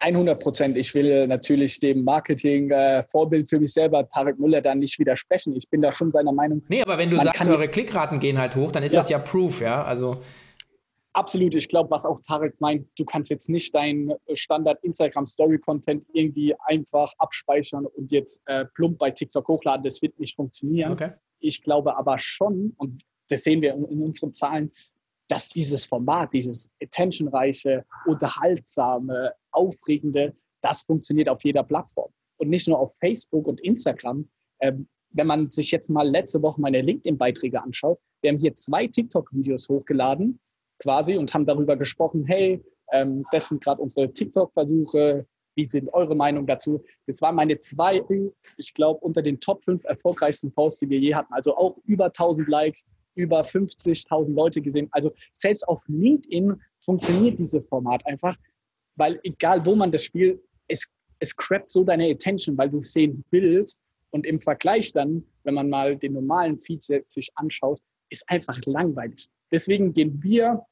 Speaker 2: 100 Prozent. Ich will natürlich dem Marketing-Vorbild äh, für mich selber, Tarek Müller, dann nicht widersprechen. Ich bin da schon seiner Meinung.
Speaker 1: Nee, aber wenn du sagst, eure Klickraten gehen halt hoch, dann ist ja. das ja Proof, ja. Also.
Speaker 2: Absolut. Ich glaube, was auch Tarek meint, du kannst jetzt nicht deinen äh, Standard Instagram Story Content irgendwie einfach abspeichern und jetzt äh, plump bei TikTok hochladen. Das wird nicht funktionieren. Okay. Ich glaube aber schon, und das sehen wir in, in unseren Zahlen, dass dieses Format, dieses attentionreiche, unterhaltsame, aufregende, das funktioniert auf jeder Plattform. Und nicht nur auf Facebook und Instagram. Ähm, wenn man sich jetzt mal letzte Woche meine LinkedIn-Beiträge anschaut, wir haben hier zwei TikTok-Videos hochgeladen quasi und haben darüber gesprochen, hey, ähm, das sind gerade unsere TikTok-Versuche, wie sind eure Meinung dazu? Das waren meine zwei, ich glaube, unter den Top 5 erfolgreichsten Posts, die wir je hatten. Also auch über 1000 Likes, über 50.000 Leute gesehen. Also selbst auf LinkedIn funktioniert dieses Format einfach, weil egal wo man das spielt, es, es crappt so deine Attention, weil du sehen willst. Und im Vergleich dann, wenn man mal den normalen Feed sich anschaut, ist einfach langweilig. Deswegen gehen wir,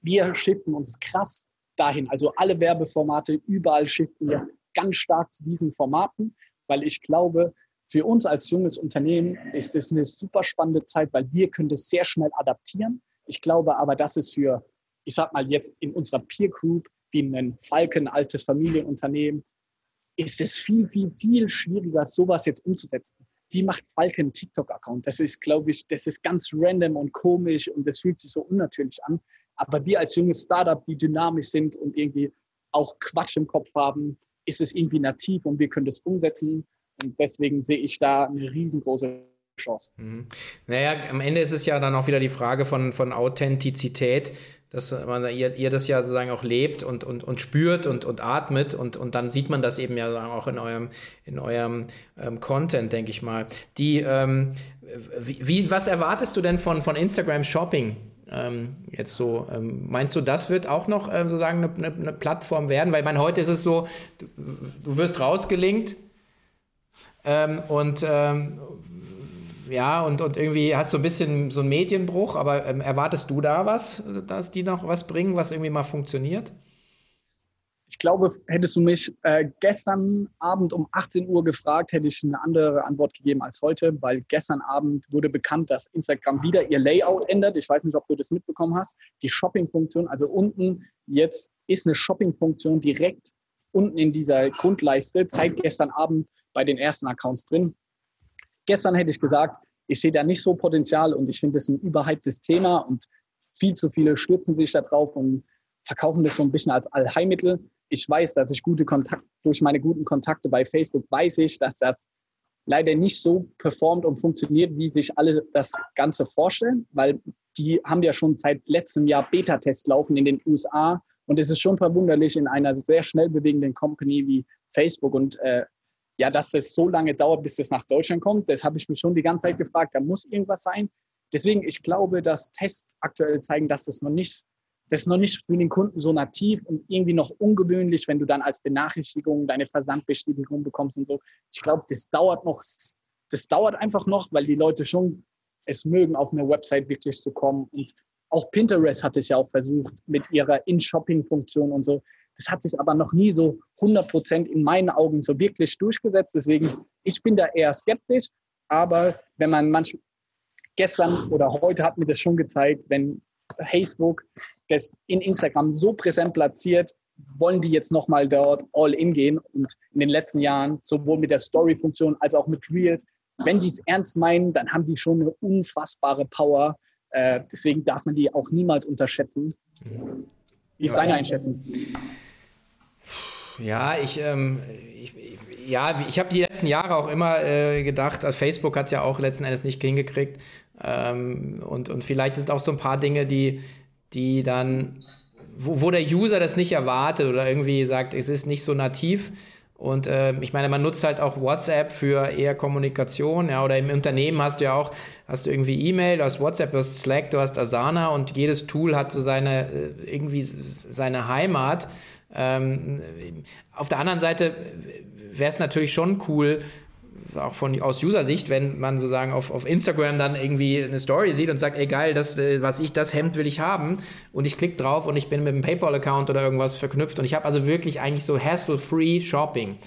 Speaker 2: wir shiften uns krass dahin. Also alle Werbeformate, überall shiften wir ganz stark zu diesen Formaten, weil ich glaube, für uns als junges Unternehmen ist es eine super spannende Zeit, weil wir können das sehr schnell adaptieren. Ich glaube aber, dass es für, ich sag mal jetzt in unserer Peer Group, wie ein Falken, altes Familienunternehmen, ist es viel, viel, viel schwieriger, sowas jetzt umzusetzen wie macht Falke einen TikTok-Account? Das ist, glaube ich, das ist ganz random und komisch und das fühlt sich so unnatürlich an. Aber wir als junges Startup, die dynamisch sind und irgendwie auch Quatsch im Kopf haben, ist es irgendwie nativ und wir können das umsetzen. Und deswegen sehe ich da eine riesengroße Chance. Mhm.
Speaker 1: Naja, am Ende ist es ja dann auch wieder die Frage von, von Authentizität dass man, ihr, ihr das ja sozusagen auch lebt und, und, und spürt und, und atmet und, und dann sieht man das eben ja auch in eurem, in eurem ähm, Content, denke ich mal. Die, ähm, wie, was erwartest du denn von, von Instagram Shopping? Ähm, jetzt so, ähm, meinst du, das wird auch noch äh, sozusagen eine, eine, eine, Plattform werden? Weil man heute ist es so, du, du wirst rausgelinkt ähm, und ähm, ja, und, und irgendwie hast du ein bisschen so einen Medienbruch, aber ähm, erwartest du da was, dass die noch was bringen, was irgendwie mal funktioniert?
Speaker 2: Ich glaube, hättest du mich äh, gestern Abend um 18 Uhr gefragt, hätte ich eine andere Antwort gegeben als heute, weil gestern Abend wurde bekannt, dass Instagram wieder ihr Layout ändert. Ich weiß nicht, ob du das mitbekommen hast. Die Shopping-Funktion, also unten jetzt ist eine Shopping-Funktion direkt unten in dieser Grundleiste, zeigt gestern Abend bei den ersten Accounts drin. Gestern hätte ich gesagt, ich sehe da nicht so Potenzial und ich finde das ein überhyptes Thema und viel zu viele stürzen sich da drauf und verkaufen das so ein bisschen als Allheilmittel. Ich weiß, dass ich gute Kontakte, durch meine guten Kontakte bei Facebook weiß ich, dass das leider nicht so performt und funktioniert, wie sich alle das Ganze vorstellen, weil die haben ja schon seit letztem Jahr Beta-Test laufen in den USA und es ist schon verwunderlich in einer sehr schnell bewegenden Company wie Facebook und äh, ja, dass es so lange dauert, bis es nach Deutschland kommt, das habe ich mich schon die ganze Zeit gefragt. Da muss irgendwas sein. Deswegen, ich glaube, dass Tests aktuell zeigen, dass das noch nicht, das noch nicht für den Kunden so nativ und irgendwie noch ungewöhnlich, wenn du dann als Benachrichtigung deine Versandbestätigung bekommst und so. Ich glaube, das dauert noch, das dauert einfach noch, weil die Leute schon es mögen, auf eine Website wirklich zu kommen. Und auch Pinterest hat es ja auch versucht mit ihrer In-Shopping-Funktion und so. Das hat sich aber noch nie so 100 Prozent in meinen Augen so wirklich durchgesetzt. Deswegen, ich bin da eher skeptisch. Aber wenn man manchmal, gestern oder heute hat mir das schon gezeigt, wenn Facebook das in Instagram so präsent platziert, wollen die jetzt nochmal dort all in gehen und in den letzten Jahren sowohl mit der Story-Funktion als auch mit Reels, wenn die es ernst meinen, dann haben die schon eine unfassbare Power. Äh, deswegen darf man die auch niemals unterschätzen. Wie ist deine Einschätzung?
Speaker 1: Ja, ich, ähm, ich, ja, ich habe die letzten Jahre auch immer äh, gedacht, also Facebook hat es ja auch letzten Endes nicht hingekriegt. Ähm, und, und vielleicht sind auch so ein paar Dinge, die, die dann, wo, wo der User das nicht erwartet oder irgendwie sagt, es ist nicht so nativ. Und äh, ich meine, man nutzt halt auch WhatsApp für eher Kommunikation, ja, oder im Unternehmen hast du ja auch, hast du irgendwie E-Mail, du hast WhatsApp, du hast Slack, du hast Asana und jedes Tool hat so seine, äh, irgendwie seine Heimat. Ähm, auf der anderen Seite wäre es natürlich schon cool, auch von aus User-Sicht, wenn man sozusagen auf, auf Instagram dann irgendwie eine Story sieht und sagt, ey geil, das, äh, was ich, das Hemd will ich haben und ich klicke drauf und ich bin mit einem PayPal-Account oder irgendwas verknüpft und ich habe also wirklich eigentlich so hassle-free Shopping.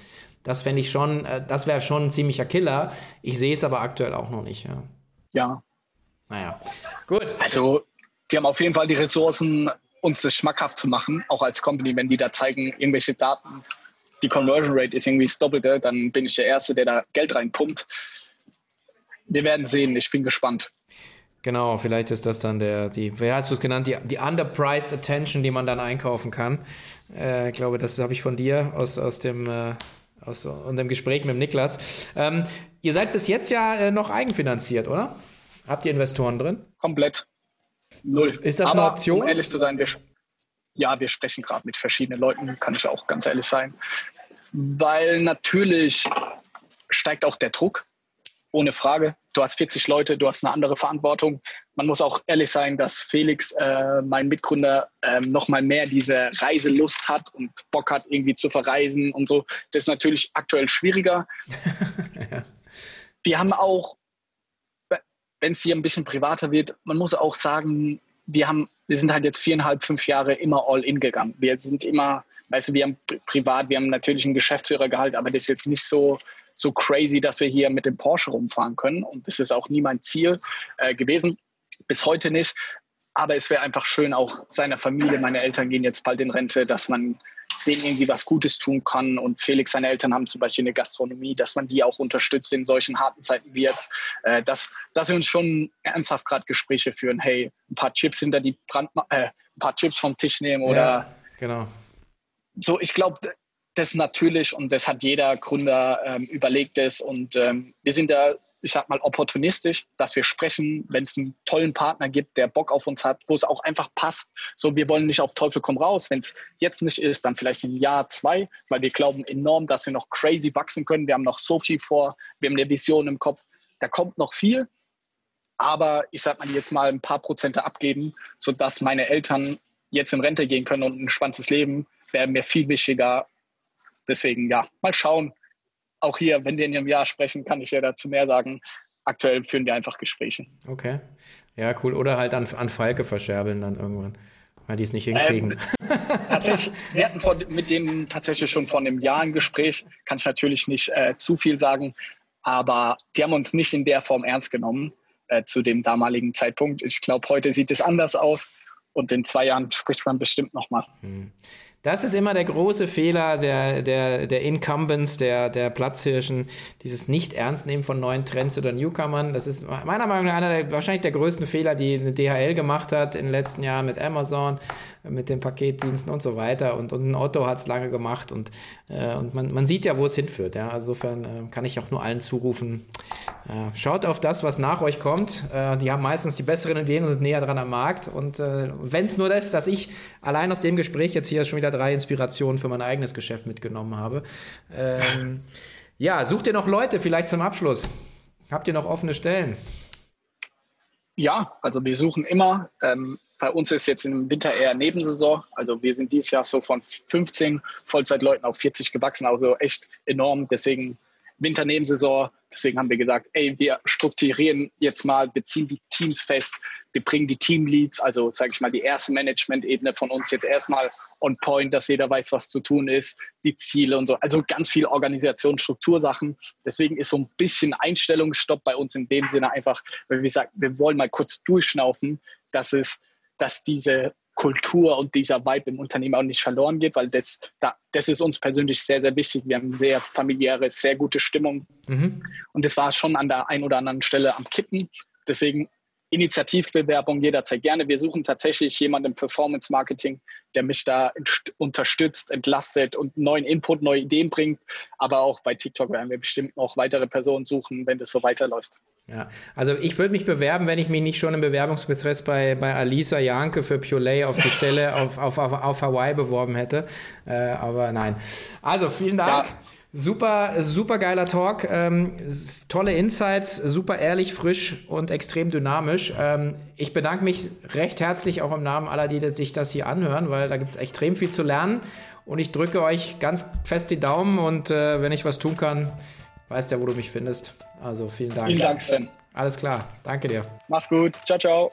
Speaker 1: Das fände ich schon, äh, das wäre schon ein ziemlicher Killer. Ich sehe es aber aktuell auch noch nicht, ja.
Speaker 2: Ja.
Speaker 1: Naja, gut.
Speaker 2: Also, die haben auf jeden Fall die Ressourcen, uns das schmackhaft zu machen, auch als Company, wenn die da zeigen, irgendwelche Daten die Conversion Rate ist irgendwie das Doppelte, dann bin ich der Erste, der da Geld reinpumpt. Wir werden sehen, ich bin gespannt.
Speaker 1: Genau, vielleicht ist das dann der, die, wer hast du es genannt, die, die underpriced Attention, die man dann einkaufen kann. Äh, ich glaube, das habe ich von dir aus, aus dem äh, aus unserem Gespräch mit dem Niklas. Ähm, ihr seid bis jetzt ja äh, noch eigenfinanziert, oder? Habt ihr Investoren drin?
Speaker 2: Komplett. Null.
Speaker 1: Ist das Aber, eine Option?
Speaker 2: Um ehrlich zu sein, wir, ja, wir sprechen gerade mit verschiedenen Leuten, kann ich auch ganz ehrlich sein. Weil natürlich steigt auch der Druck, ohne Frage. Du hast 40 Leute, du hast eine andere Verantwortung. Man muss auch ehrlich sein, dass Felix, äh, mein Mitgründer, äh, noch mal mehr diese Reiselust hat und Bock hat, irgendwie zu verreisen und so. Das ist natürlich aktuell schwieriger. (laughs) ja. Wir haben auch, wenn es hier ein bisschen privater wird, man muss auch sagen, wir haben wir sind halt jetzt viereinhalb, fünf Jahre immer all in gegangen. Wir sind immer, weißt du, wir haben privat, wir haben natürlich einen Geschäftsführergehalt, aber das ist jetzt nicht so, so crazy, dass wir hier mit dem Porsche rumfahren können. Und das ist auch nie mein Ziel äh, gewesen, bis heute nicht. Aber es wäre einfach schön, auch seiner Familie, meine Eltern gehen jetzt bald in Rente, dass man denen irgendwie was Gutes tun kann. Und Felix, seine Eltern haben zum Beispiel eine Gastronomie, dass man die auch unterstützt in solchen harten Zeiten wie jetzt. Äh, dass, dass wir uns schon ernsthaft gerade Gespräche führen. Hey, ein paar Chips hinter die Brand, äh, ein paar Chips vom Tisch nehmen oder. Ja,
Speaker 1: genau.
Speaker 2: So, ich glaube, das natürlich und das hat jeder Gründer ähm, überlegt es und ähm, wir sind da ich sag mal, opportunistisch, dass wir sprechen, wenn es einen tollen Partner gibt, der Bock auf uns hat, wo es auch einfach passt. So, wir wollen nicht auf Teufel komm raus. Wenn es jetzt nicht ist, dann vielleicht in Jahr zwei, weil wir glauben enorm, dass wir noch crazy wachsen können. Wir haben noch so viel vor. Wir haben eine Vision im Kopf. Da kommt noch viel. Aber ich sag mal, jetzt mal ein paar Prozente abgeben, sodass meine Eltern jetzt in Rente gehen können und ein spannendes Leben, wäre mir viel wichtiger. Deswegen, ja, mal schauen auch hier, wenn wir in einem Jahr sprechen, kann ich ja dazu mehr sagen. Aktuell führen wir einfach Gespräche.
Speaker 1: Okay. Ja, cool. Oder halt an, an Falke verscherbeln dann irgendwann, weil die es nicht hinkriegen.
Speaker 2: Ähm, tatsächlich, (laughs) wir hatten von, mit denen tatsächlich schon vor einem Jahr ein Gespräch. Kann ich natürlich nicht äh, zu viel sagen, aber die haben uns nicht in der Form ernst genommen äh, zu dem damaligen Zeitpunkt. Ich glaube, heute sieht es anders aus und in zwei Jahren spricht man bestimmt nochmal. Hm.
Speaker 1: Das ist immer der große Fehler der, der, der Incumbents, der, der Platzhirschen, dieses Nicht-Ernst-Nehmen von neuen Trends oder Newcomern. Das ist meiner Meinung nach einer der, wahrscheinlich der größten Fehler, die eine DHL gemacht hat in den letzten Jahren mit Amazon, mit den Paketdiensten und so weiter. Und, und ein Otto hat es lange gemacht und, äh, und man, man sieht ja, wo es hinführt. Ja? Insofern äh, kann ich auch nur allen zurufen, äh, schaut auf das, was nach euch kommt. Äh, die haben meistens die besseren Ideen und sind näher dran am Markt. Und äh, wenn es nur das ist, dass ich allein aus dem Gespräch jetzt hier schon wieder drei Inspirationen für mein eigenes Geschäft mitgenommen habe. Ähm, (laughs) ja, sucht ihr noch Leute vielleicht zum Abschluss? Habt ihr noch offene Stellen?
Speaker 2: Ja, also wir suchen immer. Ähm, bei uns ist jetzt im Winter eher Nebensaison. Also wir sind dieses Jahr so von 15 Vollzeitleuten auf 40 gewachsen, also echt enorm. Deswegen Winternebensaison. Deswegen haben wir gesagt, ey, wir strukturieren jetzt mal, beziehen die Teams fest, wir bringen die Teamleads, also sage ich mal, die erste Management-Ebene von uns jetzt erstmal on point, dass jeder weiß, was zu tun ist, die Ziele und so. Also ganz viel Organisation, Struktursachen. Deswegen ist so ein bisschen Einstellungsstopp bei uns in dem Sinne einfach, weil wir sagen, wir wollen mal kurz durchschnaufen, dass es, dass diese Kultur und dieser Vibe im Unternehmen auch nicht verloren geht, weil das, da, das ist uns persönlich sehr, sehr wichtig. Wir haben sehr familiäre, sehr gute Stimmung. Mhm. Und das war schon an der einen oder anderen Stelle am Kippen. Deswegen Initiativbewerbung jederzeit gerne. Wir suchen tatsächlich jemanden im Performance Marketing, der mich da unterstützt, entlastet und neuen Input, neue Ideen bringt. Aber auch bei TikTok werden wir bestimmt noch weitere Personen suchen, wenn das so weiterläuft.
Speaker 1: Ja, also ich würde mich bewerben, wenn ich mich nicht schon im Bewerbungsprozess bei, bei Alisa Janke für Pure auf die Stelle (laughs) auf, auf, auf, auf Hawaii beworben hätte. Äh, aber nein. Also vielen Dank. Ja Super, super geiler Talk. Ähm, tolle Insights, super ehrlich, frisch und extrem dynamisch. Ähm, ich bedanke mich recht herzlich auch im Namen aller, die sich das hier anhören, weil da gibt es extrem viel zu lernen. Und ich drücke euch ganz fest die Daumen und äh, wenn ich was tun kann, weißt ja, wo du mich findest. Also vielen Dank.
Speaker 2: Vielen Dank, Sven.
Speaker 1: Alles klar. Danke dir.
Speaker 2: Mach's gut. Ciao, ciao.